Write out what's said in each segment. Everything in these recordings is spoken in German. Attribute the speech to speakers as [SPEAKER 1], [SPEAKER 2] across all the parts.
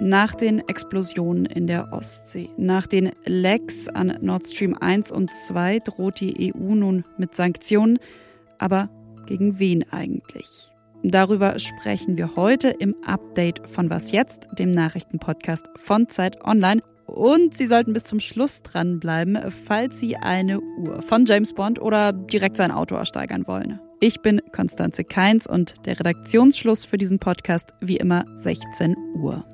[SPEAKER 1] Nach den Explosionen in der Ostsee, nach den Lecks an Nord Stream 1 und 2 droht die EU nun mit Sanktionen. Aber gegen wen eigentlich? Darüber sprechen wir heute im Update von Was jetzt, dem Nachrichtenpodcast von Zeit Online. Und Sie sollten bis zum Schluss dranbleiben, falls Sie eine Uhr von James Bond oder direkt sein Auto ersteigern wollen. Ich bin Konstanze Keins und der Redaktionsschluss für diesen Podcast wie immer 16 Uhr.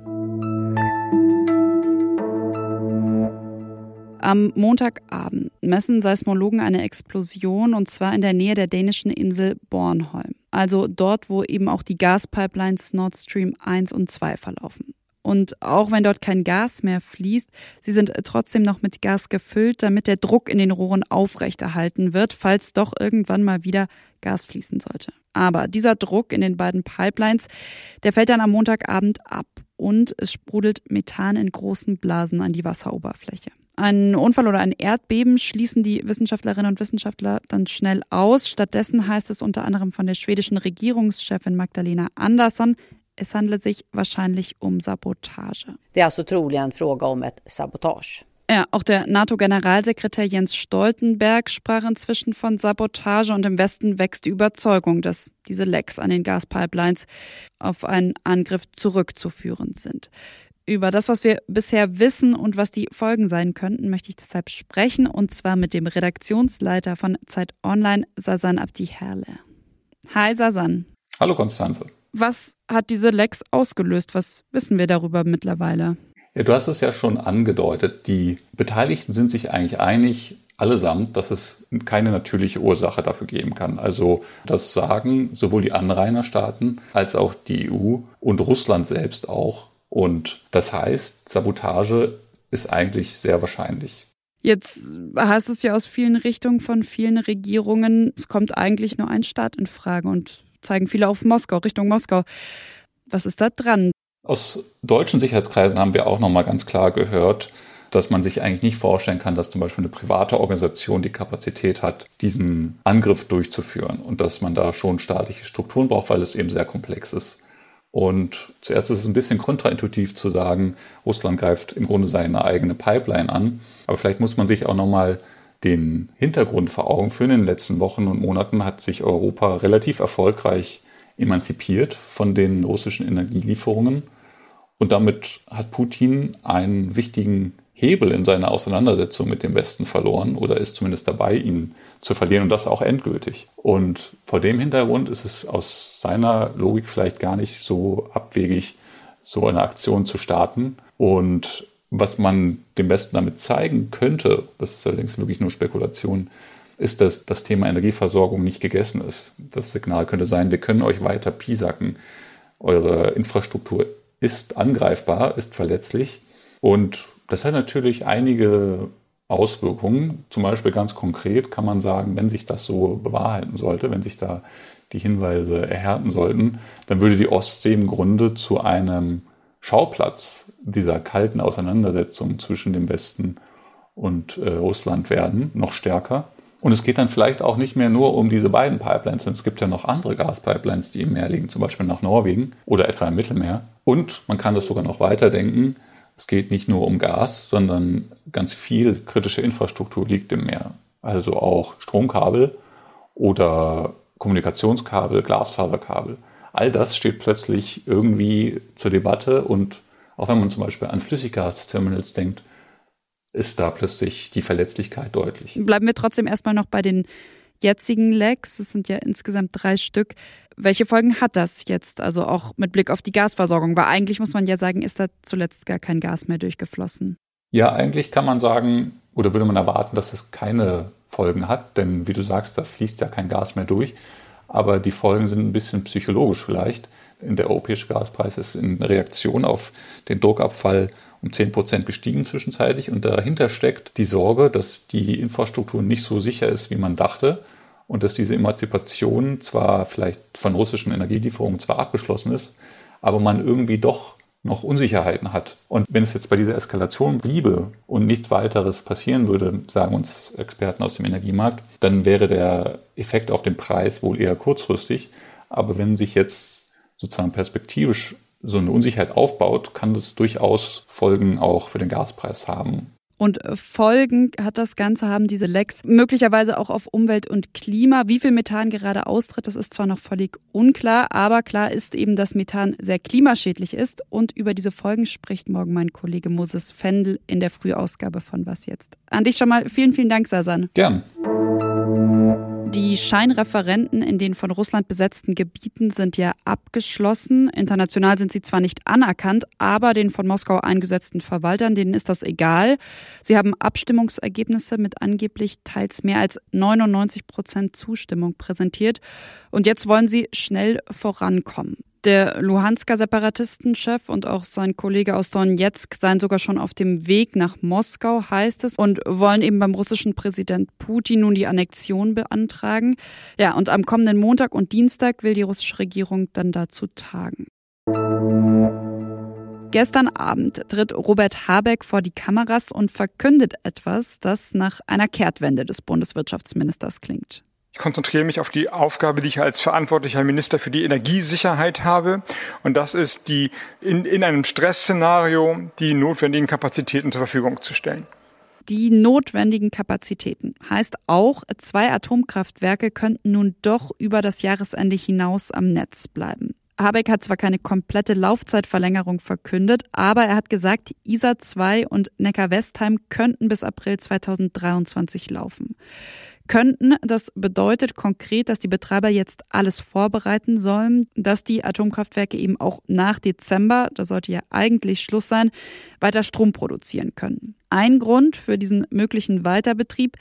[SPEAKER 1] Am Montagabend messen Seismologen eine Explosion und zwar in der Nähe der dänischen Insel Bornholm. Also dort, wo eben auch die Gaspipelines Nord Stream 1 und 2 verlaufen. Und auch wenn dort kein Gas mehr fließt, sie sind trotzdem noch mit Gas gefüllt, damit der Druck in den Rohren aufrechterhalten wird, falls doch irgendwann mal wieder Gas fließen sollte. Aber dieser Druck in den beiden Pipelines, der fällt dann am Montagabend ab und es sprudelt Methan in großen Blasen an die Wasseroberfläche. Ein Unfall oder ein Erdbeben schließen die Wissenschaftlerinnen und Wissenschaftler dann schnell aus. Stattdessen heißt es unter anderem von der schwedischen Regierungschefin Magdalena Andersson, es handelt sich wahrscheinlich um Sabotage.
[SPEAKER 2] Det är alltså troligen fråga om ett sabotage.
[SPEAKER 1] Ja, auch der NATO-Generalsekretär Jens Stoltenberg sprach inzwischen von Sabotage und im Westen wächst die Überzeugung, dass diese Lecks an den Gaspipelines auf einen Angriff zurückzuführen sind. Über das, was wir bisher wissen und was die Folgen sein könnten, möchte ich deshalb sprechen und zwar mit dem Redaktionsleiter von Zeit Online, Sasan Abdi-Herle. Hi Sasan.
[SPEAKER 3] Hallo Konstanze.
[SPEAKER 1] Was hat diese Lecks ausgelöst? Was wissen wir darüber mittlerweile?
[SPEAKER 3] Ja, du hast es ja schon angedeutet. Die Beteiligten sind sich eigentlich einig, allesamt, dass es keine natürliche Ursache dafür geben kann. Also das sagen sowohl die Anrainerstaaten als auch die EU und Russland selbst auch. Und das heißt, Sabotage ist eigentlich sehr wahrscheinlich.
[SPEAKER 1] Jetzt heißt es ja aus vielen Richtungen von vielen Regierungen, es kommt eigentlich nur ein Staat in Frage und zeigen viele auf Moskau, Richtung Moskau. Was ist da dran?
[SPEAKER 3] Aus deutschen Sicherheitskreisen haben wir auch noch mal ganz klar gehört, dass man sich eigentlich nicht vorstellen kann, dass zum Beispiel eine private Organisation die Kapazität hat, diesen Angriff durchzuführen und dass man da schon staatliche Strukturen braucht, weil es eben sehr komplex ist. Und zuerst ist es ein bisschen kontraintuitiv zu sagen, Russland greift im Grunde seine eigene Pipeline an. Aber vielleicht muss man sich auch nochmal den Hintergrund vor Augen führen. In den letzten Wochen und Monaten hat sich Europa relativ erfolgreich emanzipiert von den russischen Energielieferungen. Und damit hat Putin einen wichtigen Hebel in seiner Auseinandersetzung mit dem Westen verloren oder ist zumindest dabei, ihn zu verlieren und das auch endgültig. Und vor dem Hintergrund ist es aus seiner Logik vielleicht gar nicht so abwegig, so eine Aktion zu starten. Und was man dem Westen damit zeigen könnte, das ist allerdings wirklich nur Spekulation, ist, dass das Thema Energieversorgung nicht gegessen ist. Das Signal könnte sein, wir können euch weiter piesacken. Eure Infrastruktur ist angreifbar, ist verletzlich und das hat natürlich einige Auswirkungen. Zum Beispiel ganz konkret kann man sagen, wenn sich das so bewahrheiten sollte, wenn sich da die Hinweise erhärten sollten, dann würde die Ostsee im Grunde zu einem Schauplatz dieser kalten Auseinandersetzung zwischen dem Westen und äh, Russland werden, noch stärker. Und es geht dann vielleicht auch nicht mehr nur um diese beiden Pipelines, sondern es gibt ja noch andere Gaspipelines, die im Meer liegen, zum Beispiel nach Norwegen oder etwa im Mittelmeer. Und man kann das sogar noch weiterdenken. Es geht nicht nur um Gas, sondern ganz viel kritische Infrastruktur liegt im Meer. Also auch Stromkabel oder Kommunikationskabel, Glasfaserkabel. All das steht plötzlich irgendwie zur Debatte und auch wenn man zum Beispiel an Flüssiggasterminals denkt, ist da plötzlich die Verletzlichkeit deutlich.
[SPEAKER 1] Bleiben wir trotzdem erstmal noch bei den jetzigen Lecks. Es sind ja insgesamt drei Stück. Welche Folgen hat das jetzt? Also auch mit Blick auf die Gasversorgung? Weil eigentlich muss man ja sagen, ist da zuletzt gar kein Gas mehr durchgeflossen.
[SPEAKER 3] Ja, eigentlich kann man sagen, oder würde man erwarten, dass es keine Folgen hat, denn wie du sagst, da fließt ja kein Gas mehr durch. Aber die Folgen sind ein bisschen psychologisch vielleicht. Der europäische Gaspreis ist in Reaktion auf den Druckabfall um 10 Prozent gestiegen zwischenzeitlich. Und dahinter steckt die Sorge, dass die Infrastruktur nicht so sicher ist, wie man dachte. Und dass diese Emanzipation zwar vielleicht von russischen Energielieferungen zwar abgeschlossen ist, aber man irgendwie doch noch Unsicherheiten hat. Und wenn es jetzt bei dieser Eskalation bliebe und nichts weiteres passieren würde, sagen uns Experten aus dem Energiemarkt, dann wäre der Effekt auf den Preis wohl eher kurzfristig. Aber wenn sich jetzt sozusagen perspektivisch so eine Unsicherheit aufbaut, kann das durchaus Folgen auch für den Gaspreis haben.
[SPEAKER 1] Und Folgen hat das Ganze, haben diese Lecks möglicherweise auch auf Umwelt und Klima. Wie viel Methan gerade austritt, das ist zwar noch völlig unklar, aber klar ist eben, dass Methan sehr klimaschädlich ist. Und über diese Folgen spricht morgen mein Kollege Moses Fendel in der Frühausgabe von Was jetzt. An dich schon mal vielen, vielen Dank, Sasan.
[SPEAKER 3] Gern.
[SPEAKER 1] Die Scheinreferenten in den von Russland besetzten Gebieten sind ja abgeschlossen. International sind sie zwar nicht anerkannt, aber den von Moskau eingesetzten Verwaltern, denen ist das egal. Sie haben Abstimmungsergebnisse mit angeblich teils mehr als 99 Prozent Zustimmung präsentiert. Und jetzt wollen sie schnell vorankommen. Der Luhansker Separatistenchef und auch sein Kollege aus Donetsk seien sogar schon auf dem Weg nach Moskau, heißt es, und wollen eben beim russischen Präsident Putin nun die Annexion beantragen. Ja, und am kommenden Montag und Dienstag will die russische Regierung dann dazu tagen. Gestern Abend tritt Robert Habeck vor die Kameras und verkündet etwas, das nach einer Kehrtwende des Bundeswirtschaftsministers klingt.
[SPEAKER 4] Ich konzentriere mich auf die Aufgabe, die ich als verantwortlicher Minister für die Energiesicherheit habe. Und das ist die, in, in einem Stressszenario die notwendigen Kapazitäten zur Verfügung zu stellen.
[SPEAKER 1] Die notwendigen Kapazitäten heißt auch, zwei Atomkraftwerke könnten nun doch über das Jahresende hinaus am Netz bleiben. Habeck hat zwar keine komplette Laufzeitverlängerung verkündet, aber er hat gesagt, ISA 2 und Neckar-Westheim könnten bis April 2023 laufen könnten. Das bedeutet konkret, dass die Betreiber jetzt alles vorbereiten sollen, dass die Atomkraftwerke eben auch nach Dezember, da sollte ja eigentlich Schluss sein, weiter Strom produzieren können. Ein Grund für diesen möglichen Weiterbetrieb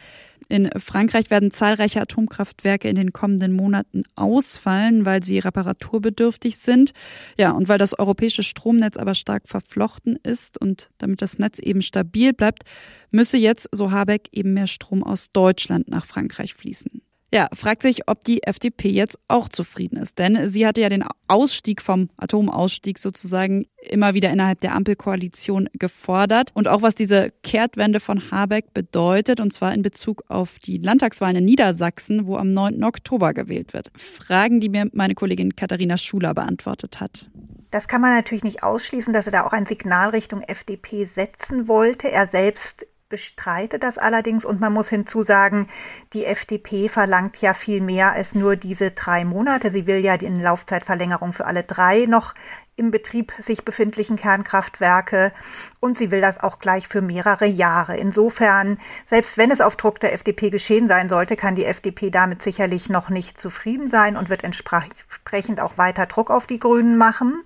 [SPEAKER 1] in Frankreich werden zahlreiche Atomkraftwerke in den kommenden Monaten ausfallen, weil sie reparaturbedürftig sind. Ja, und weil das europäische Stromnetz aber stark verflochten ist und damit das Netz eben stabil bleibt, müsse jetzt, so Habeck, eben mehr Strom aus Deutschland nach Frankreich fließen. Ja, fragt sich, ob die FDP jetzt auch zufrieden ist. Denn sie hatte ja den Ausstieg vom Atomausstieg sozusagen immer wieder innerhalb der Ampelkoalition gefordert. Und auch was diese Kehrtwende von Habeck bedeutet, und zwar in Bezug auf die Landtagswahlen in Niedersachsen, wo am 9. Oktober gewählt wird. Fragen, die mir meine Kollegin Katharina Schuler beantwortet hat.
[SPEAKER 5] Das kann man natürlich nicht ausschließen, dass er da auch ein Signal Richtung FDP setzen wollte. Er selbst bestreite das allerdings und man muss hinzusagen, die FDP verlangt ja viel mehr als nur diese drei Monate. Sie will ja die Laufzeitverlängerung für alle drei noch im Betrieb sich befindlichen Kernkraftwerke und sie will das auch gleich für mehrere Jahre. Insofern, selbst wenn es auf Druck der FDP geschehen sein sollte, kann die FDP damit sicherlich noch nicht zufrieden sein und wird entsprechend auch weiter Druck auf die Grünen machen.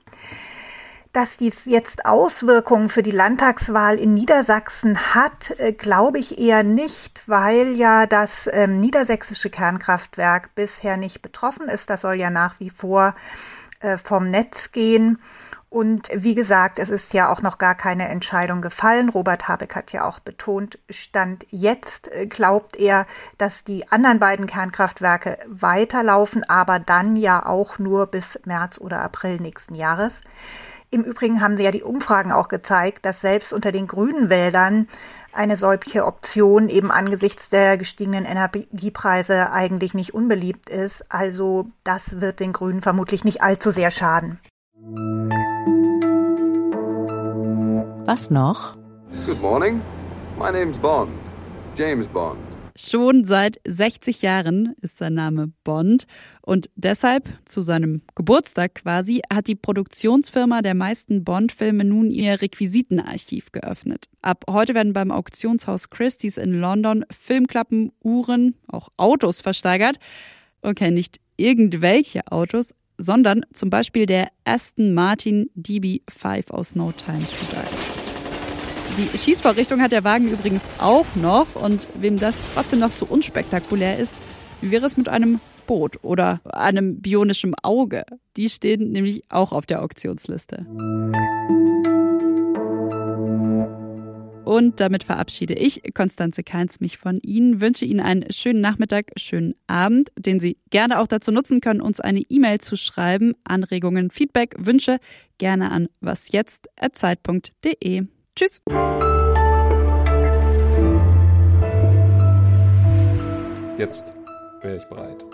[SPEAKER 5] Dass dies jetzt Auswirkungen für die Landtagswahl in Niedersachsen hat, äh, glaube ich eher nicht, weil ja das ähm, niedersächsische Kernkraftwerk bisher nicht betroffen ist. Das soll ja nach wie vor äh, vom Netz gehen. Und wie gesagt, es ist ja auch noch gar keine Entscheidung gefallen. Robert Habeck hat ja auch betont, Stand jetzt äh, glaubt er, dass die anderen beiden Kernkraftwerke weiterlaufen, aber dann ja auch nur bis März oder April nächsten Jahres. Im Übrigen haben sie ja die Umfragen auch gezeigt, dass selbst unter den grünen Wäldern eine solche Option eben angesichts der gestiegenen Energiepreise eigentlich nicht unbeliebt ist. Also das wird den Grünen vermutlich nicht allzu sehr schaden.
[SPEAKER 6] Was noch?
[SPEAKER 7] Good morning. My name's Bond. James Bond.
[SPEAKER 1] Schon seit 60 Jahren ist sein Name Bond und deshalb zu seinem Geburtstag quasi hat die Produktionsfirma der meisten Bond-Filme nun ihr Requisitenarchiv geöffnet. Ab heute werden beim Auktionshaus Christie's in London Filmklappen, Uhren, auch Autos versteigert. Okay, nicht irgendwelche Autos, sondern zum Beispiel der Aston Martin DB5 aus No Time to Die. Die Schießvorrichtung hat der Wagen übrigens auch noch. Und wem das trotzdem noch zu unspektakulär ist, wie wäre es mit einem Boot oder einem bionischen Auge? Die stehen nämlich auch auf der Auktionsliste. Und damit verabschiede ich, Konstanze Keins, mich von Ihnen, wünsche Ihnen einen schönen Nachmittag, schönen Abend, den Sie gerne auch dazu nutzen können, uns eine E-Mail zu schreiben. Anregungen, Feedback, Wünsche gerne an wasjetzt.zeit.de. Tschüss!
[SPEAKER 3] Jetzt wäre ich bereit.